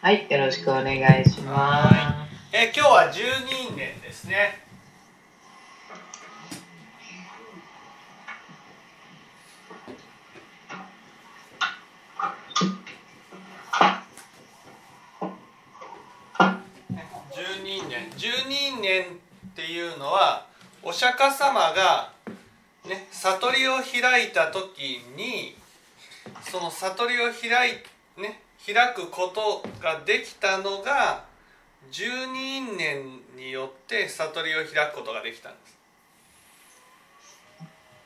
はい、よろしくお願いしまはえ今日は12年ですね。12年。12年っていうのはお釈迦様がね悟りを開いた時にその悟りを開いね開くことができたのが十二因縁によって悟りを開くことができたんです。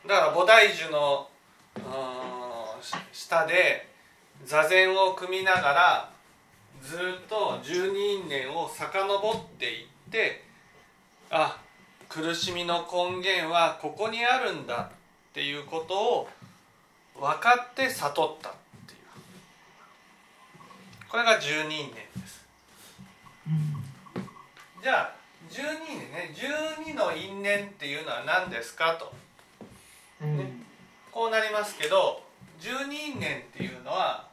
だから菩提樹の下で座禅を組みながらずっと十二因縁を遡っていってあ苦しみの根源はここにあるんだっていうことを分かって悟った。これが十二因縁ですじゃあ12年ね12の因縁っていうのは何ですか？とす。うん。こうなりますけど12因縁っていうのは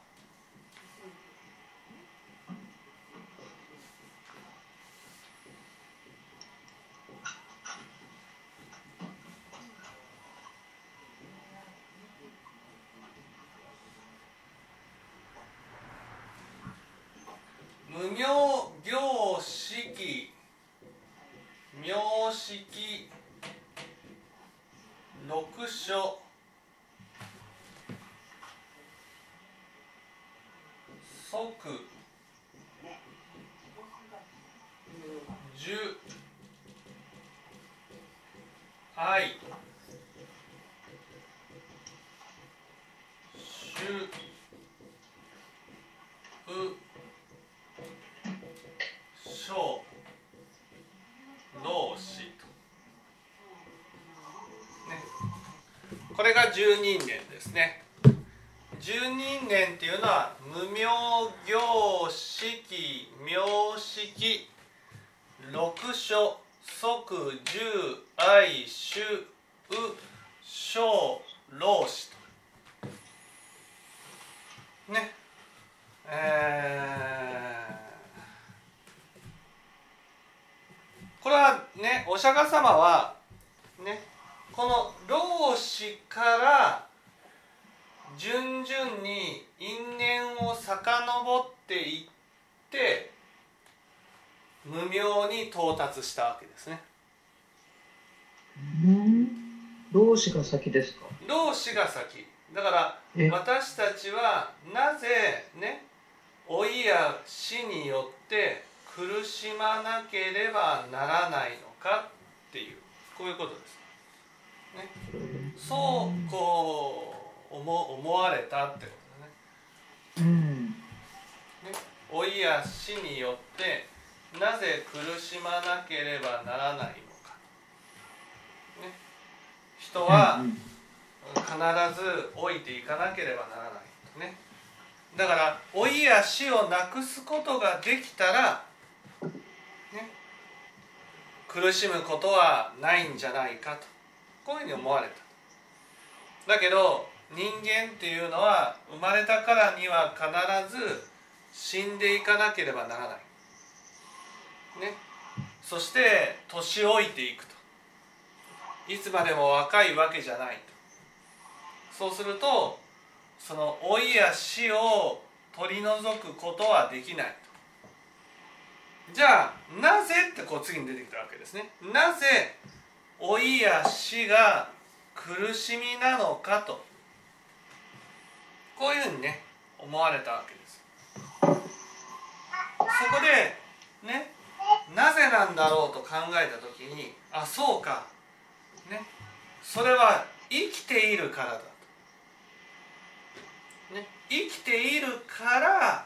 無名行式名式六書即十愛主う小老子と、ね、これが十人年ですね。十人年っていうのは無名行式名式六書即十愛主う小老子と。ね。えー。これはねお釈迦様はねこの老子から順々に因縁を遡っていって無明に到達したわけですねうん？老子が先ですか？老子が先だからえ、私たちはなぜね老いや死によって苦しまなければならないのかっていうこういうことです。ね、そうこう思思われたってことうん。ね。ね老いや死によってなぜ苦しまなければならないのか。ね、人は、うん必ず老いていかなければならないとねだから老いや死をなくすことができたら、ね、苦しむことはないんじゃないかとこういうふうに思われた。だけど人間っていうのは生まれたからには必ず死んでいかなければならない、ね、そして年老いていくと。いつまでも若いわけじゃないと。そうするとその老いや死を取り除くことはできないじゃあなぜってこう次に出てきたわけですね。なぜ老いや死が苦しみなのかと。こういうふうにね思われたわけです。そこでねなぜなんだろうと考えた時にあそうか。ね。それは生きているからだと。ね、生きているから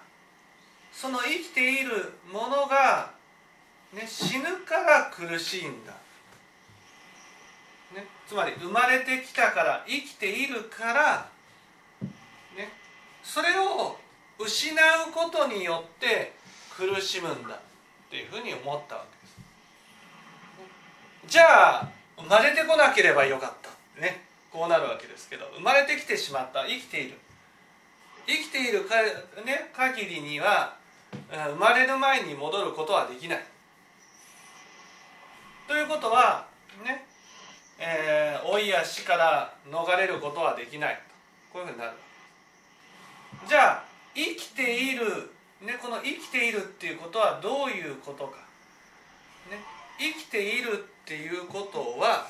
その生きているものが、ね、死ぬから苦しいんだ、つまり生まれてきたから生きているから、ね、それを失うことによって苦しむんだっていうふうに思ったわけです。じゃあ生まれてこなければよかった。ね。こうなるわけですけど生まれてきてしまった。生きている。生きているか、ね、限りには生まれる前に戻ることはできない。ということはね。えー老いや死から逃れることはできない。こういうふうになる。じゃあ生きている、ね、この生きているっていうことはどういうことか、ね、生きているっていうことは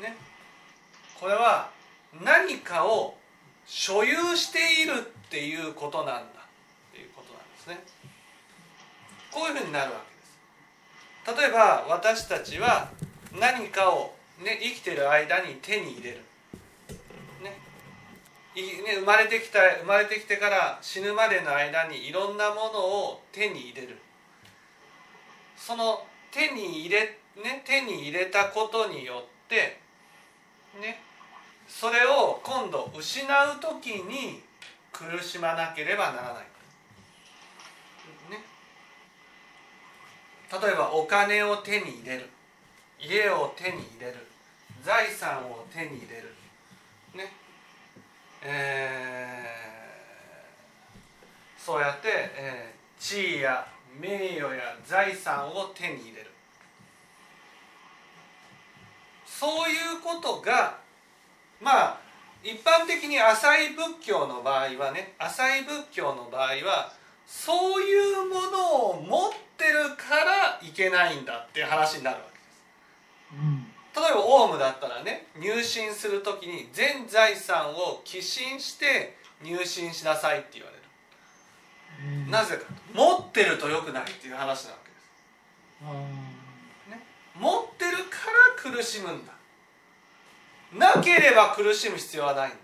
ねこれは何かを所有しているっていうことなんだ。っていうことなんですね。こういうふうになるわけです。例えば私たちは何かを、ね、生きてる間に手に入れる、ね。いね、生まれてきた生まれてきてから死ぬまでの間にいろんなものを手に入れる。その手に入れ,、ね、手に入れたことによってね。それを今度失う時に苦しまなければならない、ね、例えばお金を手に入れる。家を手に入れる。財産を手に入れる。ね。えーそうやって、えー地位や名誉や財産を手に入れる。そういうことがまあ一般的に浅い仏教の場合はね浅い仏教の場合はそういうものを持ってるからいけないんだっていう話になるわけ。例えばオウムだったらね入信する時に全財産を寄進して入信しなさいって言われる。うん。なぜかと持ってると良くないっていう話なわけです。あ持ってるから苦しむんだ。なければ苦しむ必要はないんだ。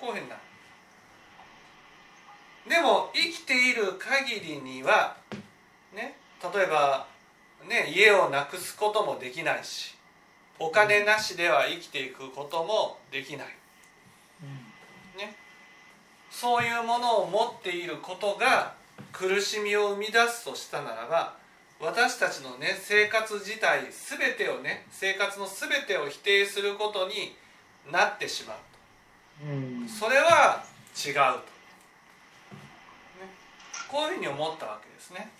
こういうふうになる。でも生きている限りにはね例えばね家をなくすこともできないしお金なしでは生きていくこともできない。うん。ね、そういうものを持っていることが苦しみを生み出すとしたならば私たちのね生活自体全てをね生活の全てを否定することになってしまうそれは違うと、ね、こういうふうに思ったわけですね。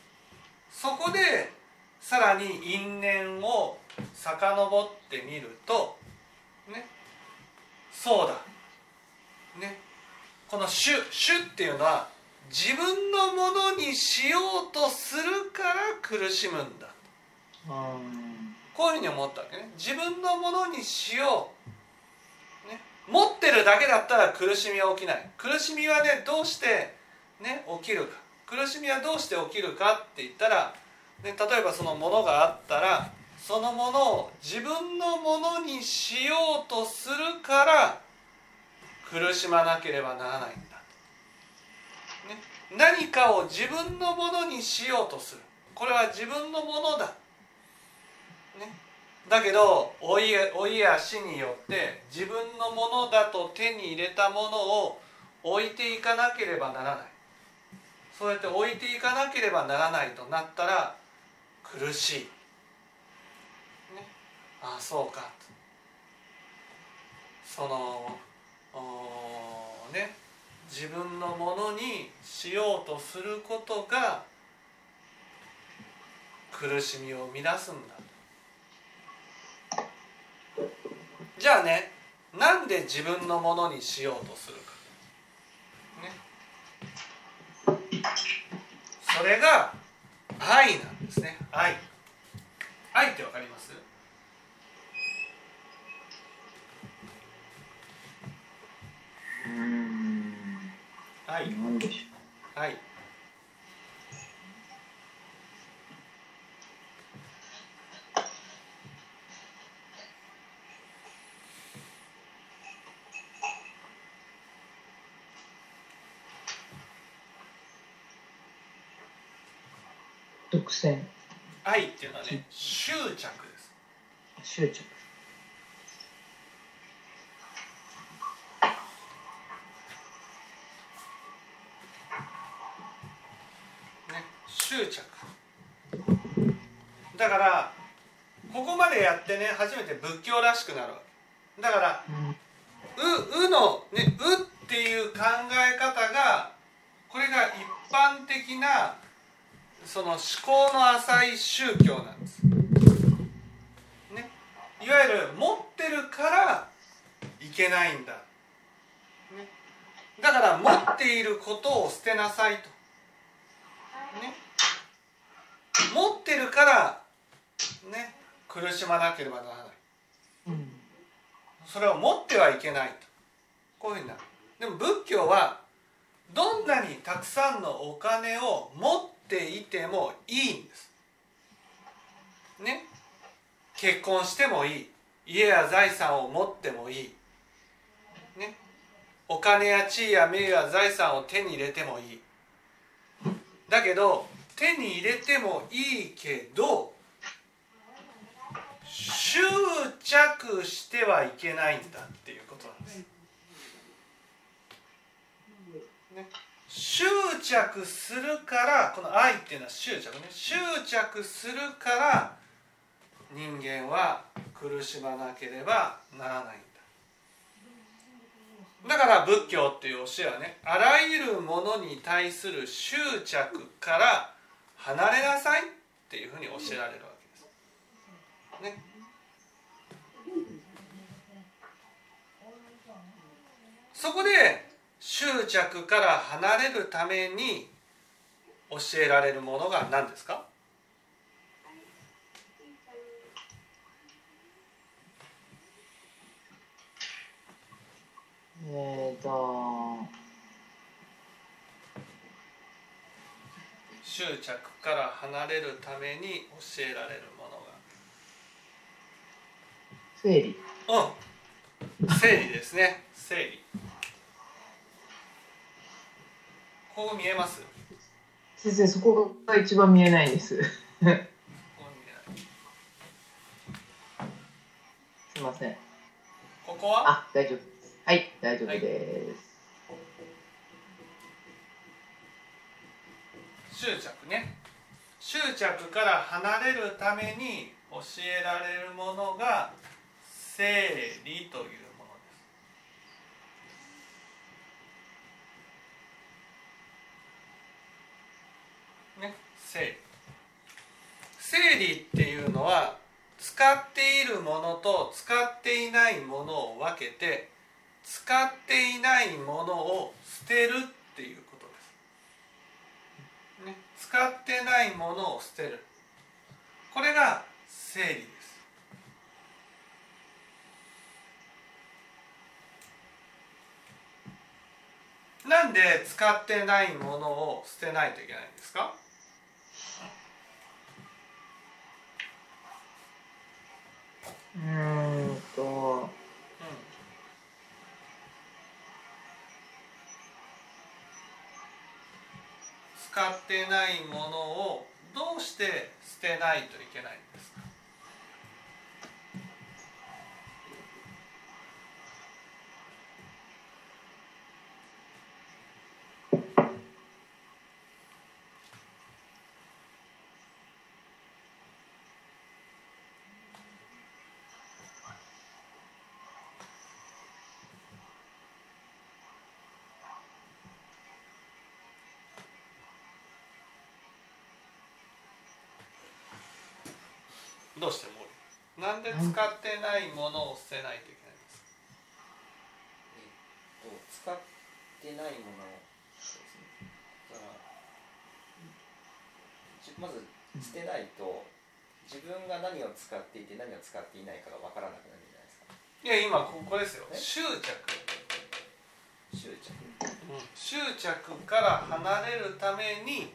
そこでさらに因縁を遡ってみるとねそうだ。ね、この主主っていうのは自分のものにしようとするから苦しむんだ。あこういうふうに思ったわけね。自分のものにしよう、ね、持ってるだけだったら苦しみは起きない。苦しみはねどうして、ね、起きるか。苦しみはどうして起きるかって言ったら、ね、例えばそのものがあったらそのものを自分のものにしようとするから苦しまなければならないんだ、ね、何かを自分のものにしようとする。これは自分のものだ、ね、だけど老い老いや死によって自分のものだと手に入れたものを置いていかなければならない。そうやって置いていかなければならないとなったら苦しい、ね、ああそうか。そのね。自分のものにしようとすることが苦しみを生み出すんだ。じゃあねなんで自分のものにしようとするか。ね。それが愛なんですね。愛愛ってわかります？ーうん愛なんでし愛愛っていうのはね執着です。執着。ね執着。だからここまでやってね初めて仏教らしくなるわけ。だからうん「う」うの、ね「う」っていう考え方が般的なその思考の浅い宗教なんです、ね、いわゆる持ってるからいけないんだ、ね、だから持っていることを捨てなさいと、ね、持ってるからね苦しまなければならない。うんそれを持ってはいけないと。こういうふうになる。でも仏教はどんなにたくさんのお金を持っていてもいいんです。ね。結婚してもいい。家や財産を持ってもいい。ね。お金や地位や名誉や財産を手に入れてもいい。だけど手に入れてもいいけど執着してはいけないんだっていうことなんです。ね、執着するからこの愛っていうのは執着ね。執着するから人間は苦しまなければならないんだ。だから仏教っていう教えはねあらゆるものに対する執着から離れなさいっていうふうに教えられるわけです。ね、そこで執着から離れるために教えられるものが何ですか？えーと。執着から離れるために教えられるもの整理。がうん。整理ですね。整理こう見えます。先生そこが一番見えないんです。すいません。ここは？あ大丈夫です。はい大丈夫です、執着ね。執着から離れるために教えられるものが整理というものですね整理整理っていうのは使っているものと使っていないものを分けて使っていないものを捨てるっていうことです。ね、使ってないものを捨てる。これが整理です。なんで使ってないものを捨てないといけないんですか？うんと。使ってないものをどうして捨てないといけないどうしてもなんで使ってないものを捨てないといけないんですか？えっと使ってないものそうですね。だからじまず捨てないと自分が何を使っていて何を使っていないかが分からなくなるんじゃないですか？いや今ここですよ。え？執着。執着。執着から離れるために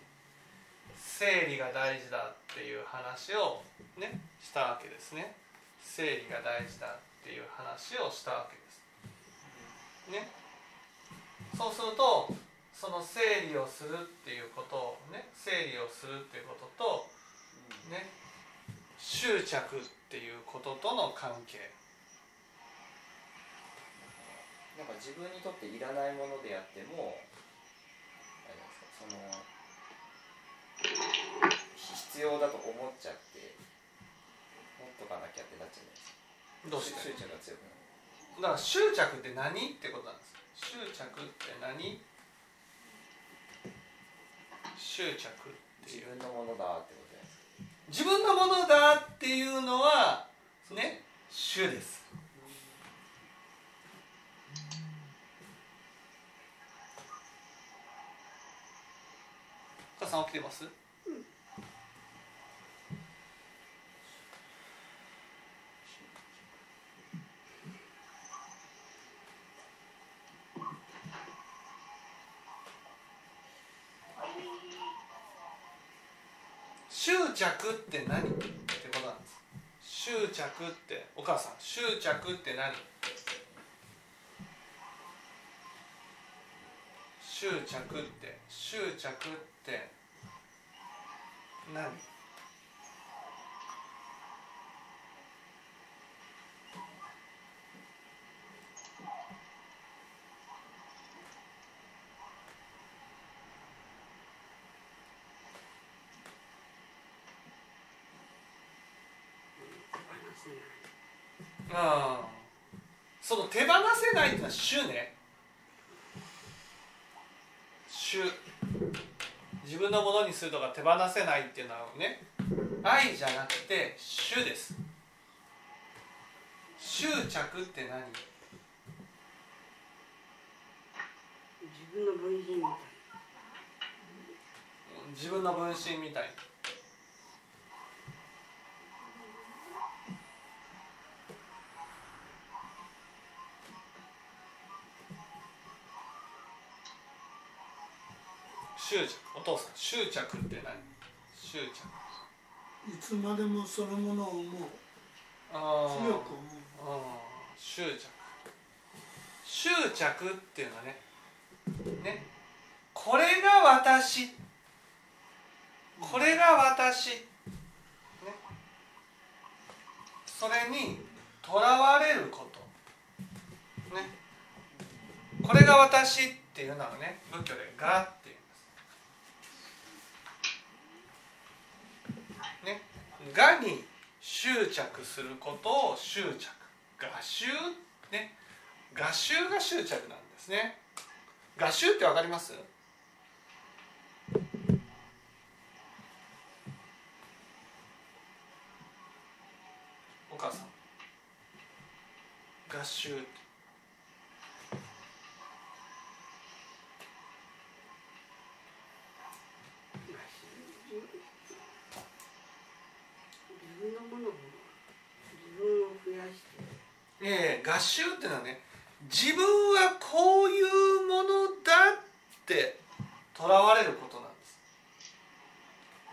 整理が大事だっていう話をねしたわけですね。整理が大事だっていう話をしたわけです。ね。そうするとその整理をするっていうことをね整理をするっていうこととね執着っていうこととの関係。なんか自分にとっていらないものであってもあれですかその必要だと思っちゃってとかなきゃってなっちゃうどうして？執着が強くだなる。から執着って何ってことなんです執着って何？執着自分のものだってことです自分のものだっていうのはね主です。お母さん起きてます執着って何？ってことなんです。執着ってお母さん執着って何？執着って執着って何？ああその手放せないっていうのは主ね。主。自分のものにするとか手放せないっていうのはね愛じゃなくて主です。執着って何？自分の分身みたい。自分の分身みたい執着。お父さん執着って何？執着。いつまでもそのものを思う。強く思う。執着。執着っていうのはねね。これが私。これが私、ね、それにとらわれること。ね。これが私っていうのはね仏教で「が」って言いますね「が」に執着することを執着。画集ね。画集が執着なんですね。画集ってわかります？お母さん。画集ってな自分のものを自分を増やしてええ合衆っていうのはね自分はこういうものだってとらわれることなんです。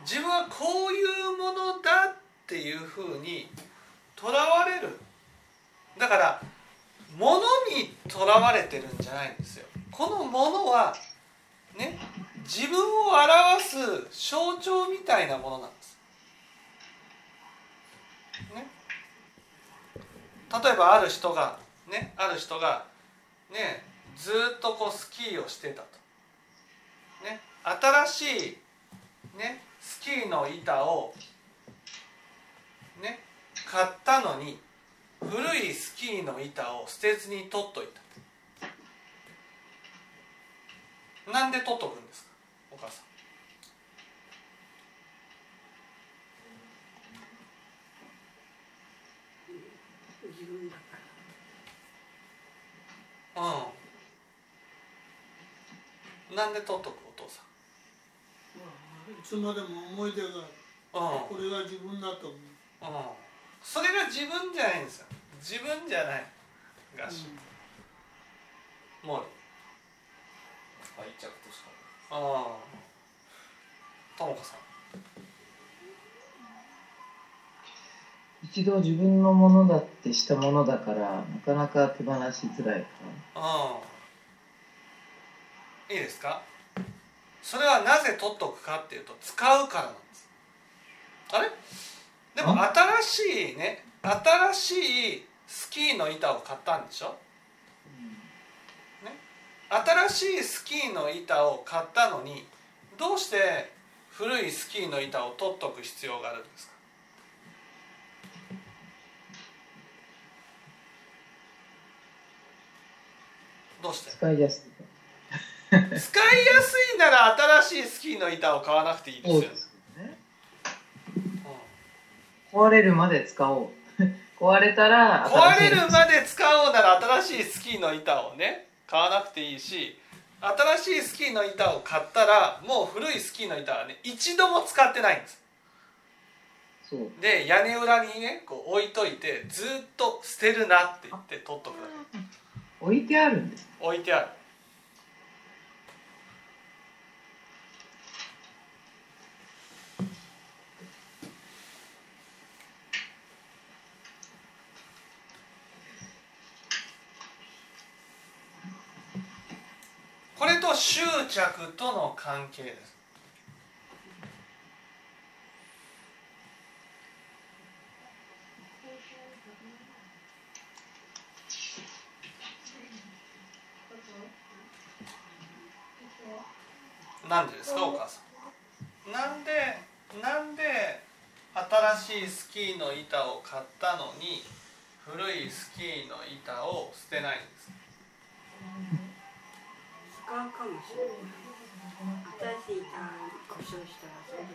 自分はこういうものだっていうふうにとらわれる。だからものにとらわれてるんじゃないんですよ。このものはね自分を表す象徴みたいなものなんですね例えばある人がねある人がねずっとこうスキーをしてたと。ね新しいねスキーの板をね買ったのに古いスキーの板を捨てずに取っといた。なんで取っとくんですか？お母さん。自分だからうん。なんで取っとくお父さいつまでも思い出があるん。うん。これが自分だと思う、うん。それが自分じゃないんですよ。自分じゃない。がし、もう。愛着としかああ。ともこさん。一度自分のものだってしたものだからなかなか手放しづらいかうん。いいですか？それはなぜ取っとくかっていうと使うからなんです。あれ？でも新しいね、新しいスキーの板を買ったんでしょ？新しいスキーの板を買ったのにどうして古いスキーの板を取っとく必要があるんですか？どうして？使いやすいか使いやすいなら新しいスキーの板を買わなくていいですよですけどね。壊れるまで使おう。壊れたら壊れるまで使おうなら新しいスキーの板をね買わなくていいし新しいスキーの板を買ったらもう古いスキーの板はね一度も使ってないんです。で屋根裏にねこう置いといてずっと捨てるなって言って取っとくだけ置いてあるんです。置いてあるこれと執着との関係ですなんでですかお母さんなんでなんで新しいスキーの板を買ったのに古いスキーの板を捨てないんですか？使うかもしれない。新しい板故障したらそれ使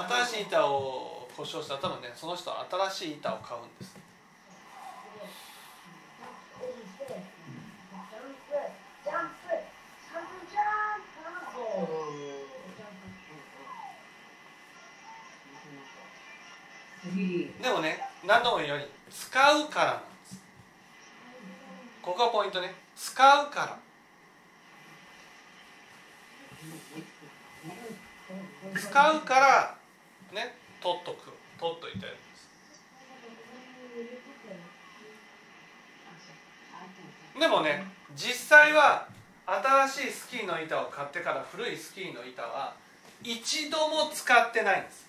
う新しい板を故障したら多分ねその人は新しい板を買うんですでもね何度も言うように使うからなんです。ここがポイントね。使うから。使うからね取っとく。取っといてるんです。でもね実際は新しいスキーの板を買ってから古いスキーの板は一度も使ってないんです。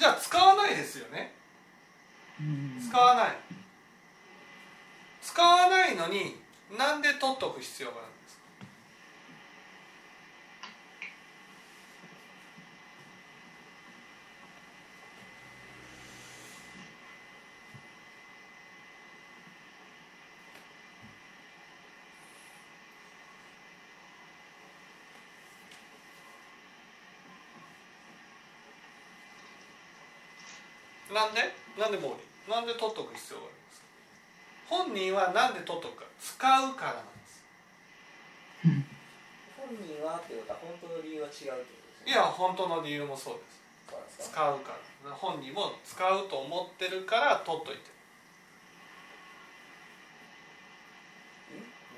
じゃあ使わないですよね。使わない。使わないのになんで取っとく必要があるなんで？なんで毛利なんで取っとく必要があるんですか？本人はなんで取っとくか？使うからなんです。本人はっていうことは本当の理由は違うってことですいや本当の理由もそうです。使か？うから。本人も使うと思ってるから取っといて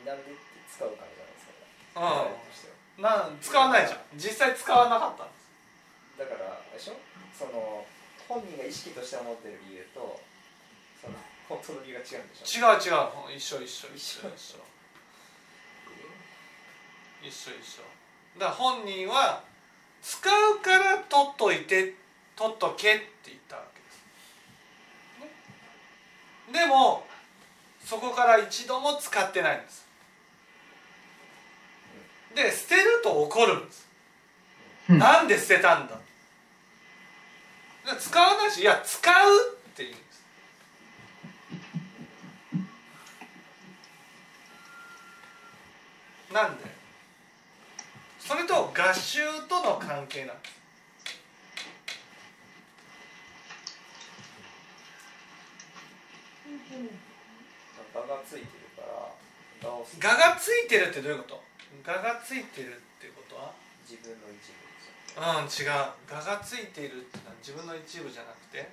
んなんで使うからじゃないですか。うん。なん使わないじゃん。実際使わなかったんです。だからあれでしょ？その本人が意識として思ってる理由とその本当の理由が違うんでしょ違う違う一緒一緒一緒一緒。一緒一緒。だから本人は使うから取っといて取っとけって言ったわけです、ね？でもそこから一度も使ってないんです。で捨てると怒るんです。うん。なんで捨てたんだ？で使わないしいや使うって言うんです。なんで？それと合衆との関係なん。です画がついてるから画がついてるってどういうこと画がついてるってことは自分の一部うん違う。ががついているってのは自分の一部じゃなくて。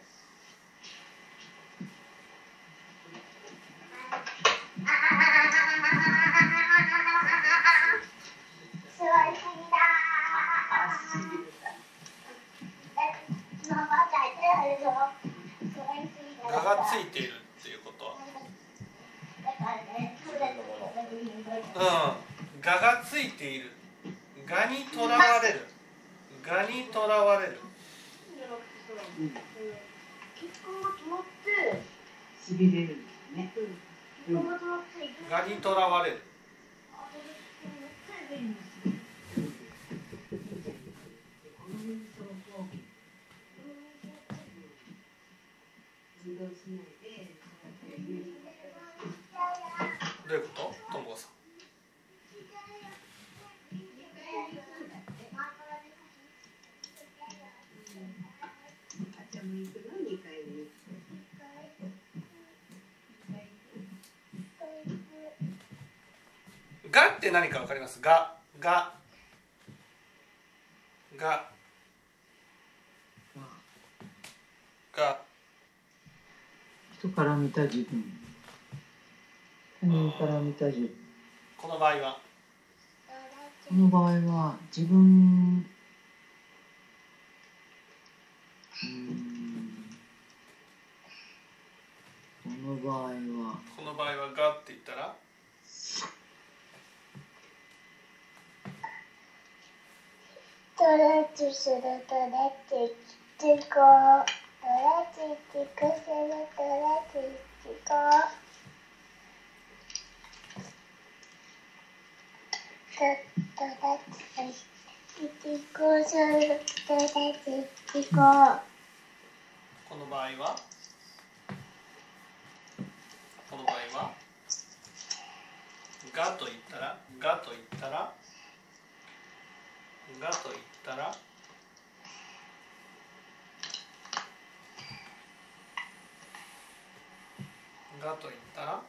がって何かわかります？がががが。人から見た自分。他人から見た自分。この場合は？この場合は自分レッチするトレッチキチコトレッチキクするトレッチキコトレッチキチコするトレッチキコこの場合は？この場合は？がと言ったら？がと言ったら？がと言ったら？がと言ったら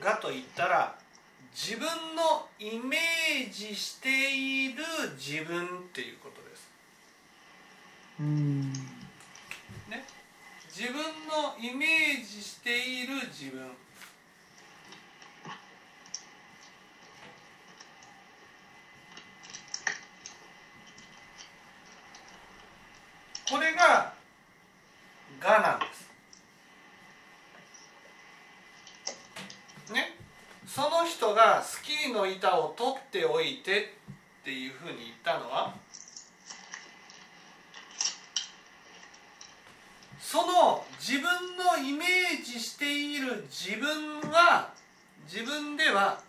がと言ったら自分のイメージしている自分っていうことです。うーん。ね、自分のイメージしている自分。これが「が」なんです。ね。その人がスキーの板を取っておいてっていうふうに言ったのはその自分のイメージしている自分は自分では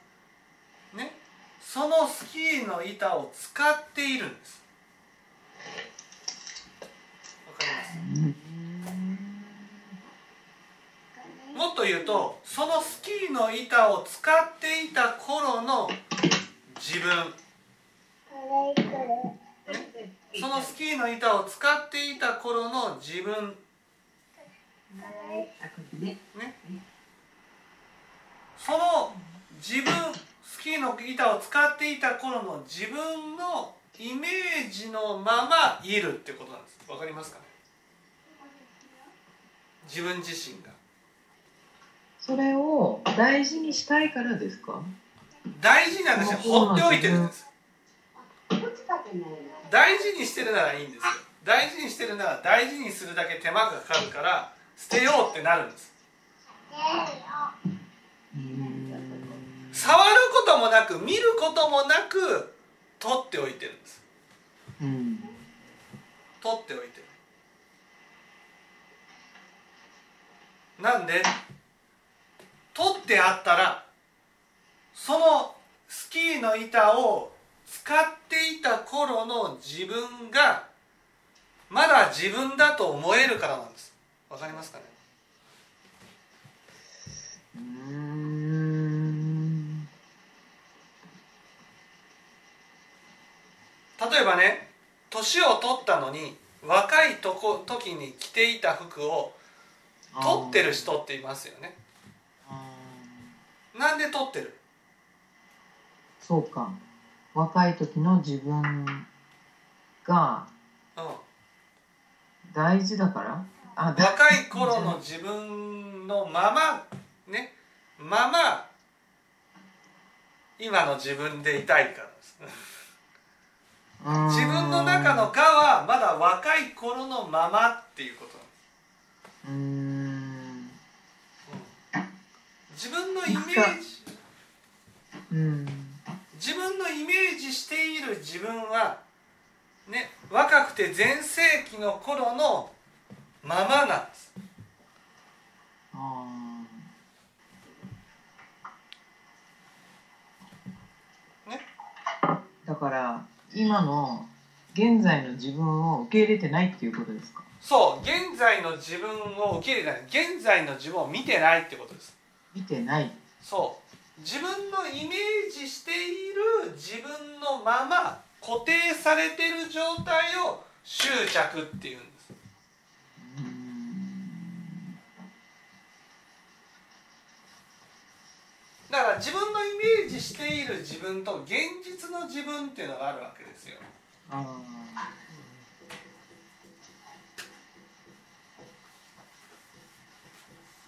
ね。そのスキーの板を使っているんですわかりますもっと言うとそのスキーの板を使っていた頃の自分。そのスキーの板を使っていた頃の自分。ね。その自分スキーの板を使っていた頃の自分のイメージのままいるってことなんです。わかりますかね？自分自身がそれを大事にしたいからですか？大事なんですよ放っておいてるんです。大事にしてるならいいんですよ。大事にしてるなら大事にするだけ手間がかかるから捨てようってなるんです。触ることもなく見ることもなく取っておいてるんです。うん。取っておいてる。なんで？取ってあったらそのスキーの板を使っていた頃の自分がまだ自分だと思えるからなんです。わかりますかね？うーん。例えばね年を取ったのに若いとこ時に着ていた服を取ってる人っていますよね。なんで取ってる？そうか。若い時の自分がうん。大事だから？あだ。若い頃の自分のままね。まま今の自分でいたいからです。自分の中の「が」はまだ若い頃のままっていうこと。なんですうーん自分のイメージうん。自分のイメージしている自分はね若くて全盛期の頃のままなんです。あね。ーだから今の現在の自分を受け入れてないっていうことですか？そう現在の自分を受け入れない。現在の自分を見てないってことです見てない。そう。自分のイメージしている自分のまま固定されてる状態を執着っていうんです。うーん。だから自分のイメージしている自分と現実の自分っていうのがあるわけですよ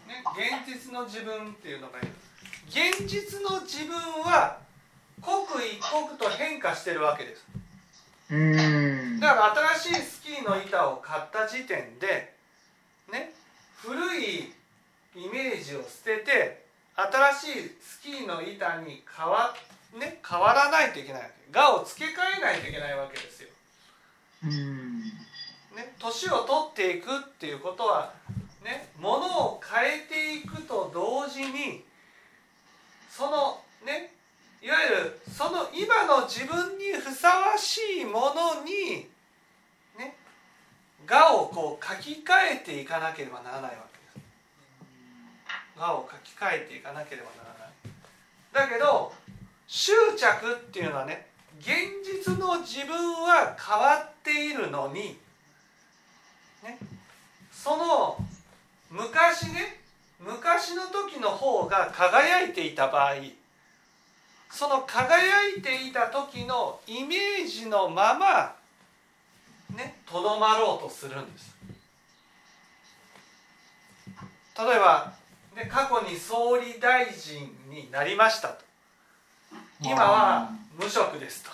ね、現実の自分っていうのがいる現実の自分は刻一刻と変化してるわけです。だから新しいスキーの板を買った時点でね古いイメージを捨てて新しいスキーの板に変わ,、ね、変わらないといけないわけ。我を付け替えないといけないわけですよ。うーん。ね、年を取っていくっていうことはねものを変えていくと同時にそのねいわゆるその今の自分にふさわしいものにね我をこう書き換えていかなければならないわけです。我を書き換えていかなければならない。だけど執着っていうのはね現実の自分は変わっているのにね、その昔ね昔の時の方が輝いていた場合その輝いていた時のイメージのままねとどまろうとするんです。例えば、ね、過去に総理大臣になりましたと。今は無職ですと。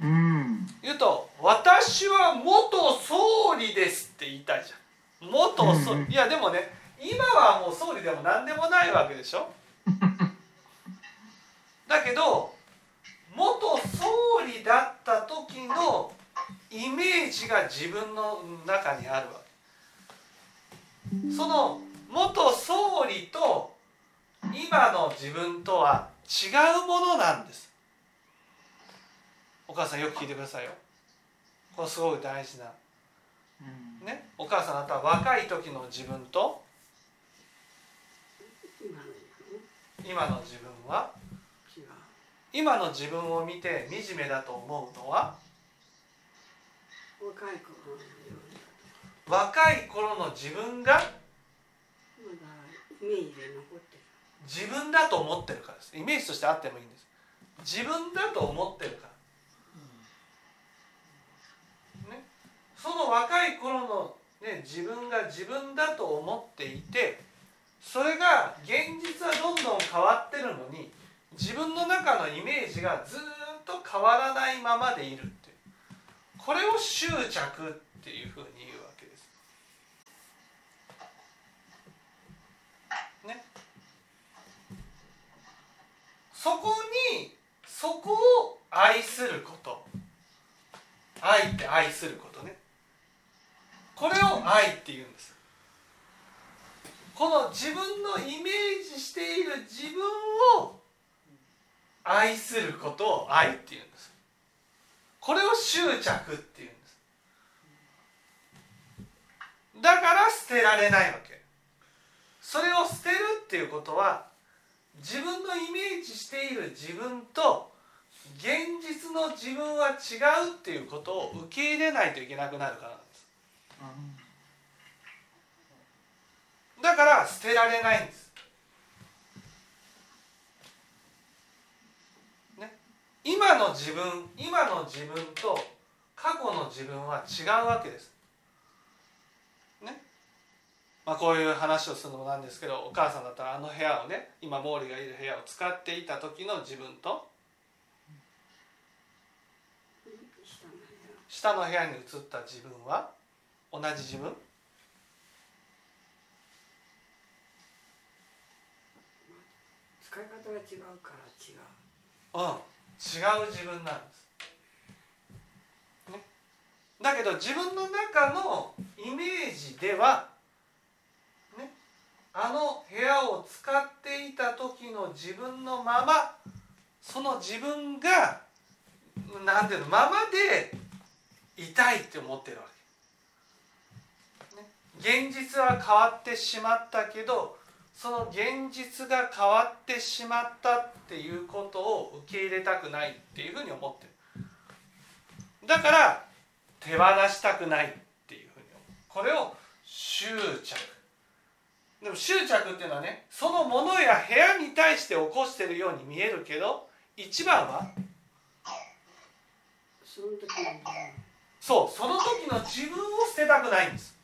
うーん。言うと「私は元総理です」って言いたいじゃん元総いやでもね今はもう総理でも何でもないわけでしょ？だけど元総理だった時のイメージが自分の中にあるわ。けその元総理と今の自分とは違うものなんです。お母さんよく聞いてくださいよ。これすごい大事な。うんね。お母さんあなたは若い時の自分と今の自分は？今の自分を見て惨めだと思うのは？若い頃の自分が自分だと思ってるからです。イメージとしてあってもいいんです。自分だと思ってるから、その若い頃の、ね、自分が自分だと思っていてそれが現実はどんどん変わってるのに自分の中のイメージがずっと変わらないままでいるっていう。これを執着っていうふうに言うわけです。ね、そこにそこを愛すること。愛って愛することね。これを愛って言うんです。この自分のイメージしている自分を愛することを愛って言うんです。これを執着って言うんです。だから捨てられないわけ。それを捨てるっていうことは自分のイメージしている自分と現実の自分は違うっていうことを受け入れないといけなくなるからなんです。だから捨てられないんです、ね、今の自分今の自分と過去の自分は違うわけです。ね。まあこういう話をするのもなんですけどお母さんだったらあの部屋をね今毛利がいる部屋を使っていた時の自分と下の部屋に移った自分は同じ自分？使い方が違うから違う。うん違う自分なんです、ね、だけど自分の中のイメージではね。あの部屋を使っていた時の自分のままその自分がなんていうのままで痛いって思ってるわけ、ね、現実は変わってしまったけどその現実が変わってしまったっていうことを受け入れたくないっていうふうに思ってる。だから手放したくないっていうふうにこれを執着。でも執着っていうのはねそのものや部屋に対して起こしてるように見えるけど一番は？その時のそうその時の自分を捨てたくないんです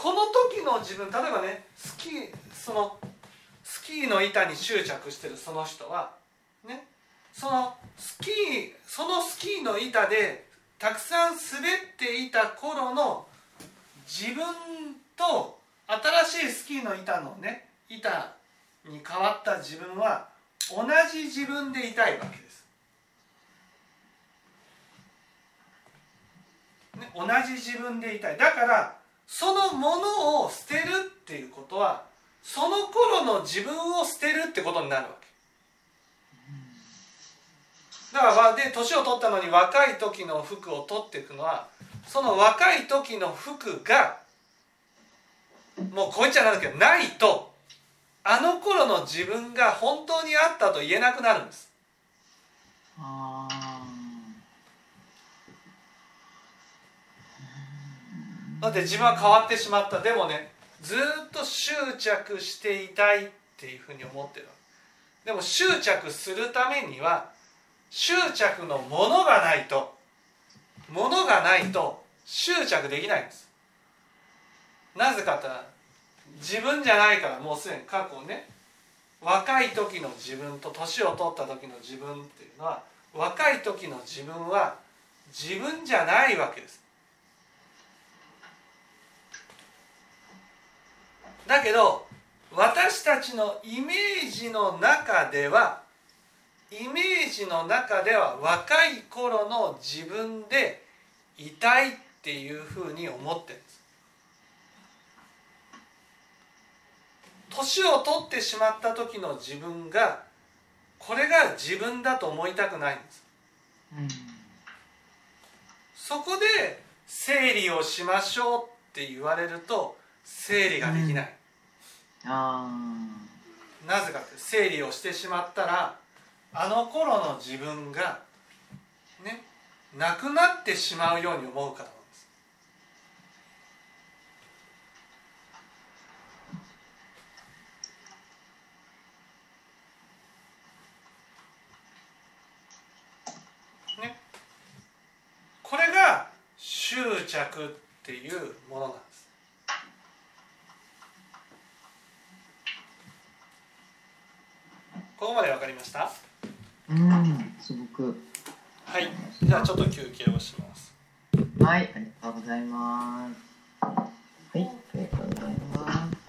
この時の自分例えばねスキーそのスキーの板に執着してるその人はねそのスキーそのスキーの板でたくさん滑っていた頃の自分と新しいスキーの板のね板に変わった自分は同じ自分でいたいわけです。ね、同じ自分でいたいだからそのものを捨てるっていうことはその頃の自分を捨てるってことになるわけ。だからで年を取ったのに若い時の服を取っていくのはその若い時の服がもうこう言っちゃなんだけどないとあの頃の自分が本当にあったと言えなくなるんです。だって自分は変わってしまった。でもねずっと執着していたいっていうふうに思ってる。でも執着するためには執着のものがないとものがないと執着できないんです。なぜかと自分じゃないからもうすでに過去ね若い時の自分と年を取った時の自分っていうのは若い時の自分は自分じゃないわけです。だけど私たちのイメージの中ではイメージの中では若い頃の自分でいたいっていうふうに思ってるんです。年を取ってしまった時の自分がこれが自分だと思いたくないんです、うん、そこで整理をしましょうって言われると整理ができない、うん、なぜかって整理をしてしまったらあの頃の自分がねなくなってしまうように思うからなんです。ね、これが執着っていうものなんです。ここまで分かりました？うんすごく。はい。じゃあちょっと休憩をします。はいありがとうございます。はいありがとうございます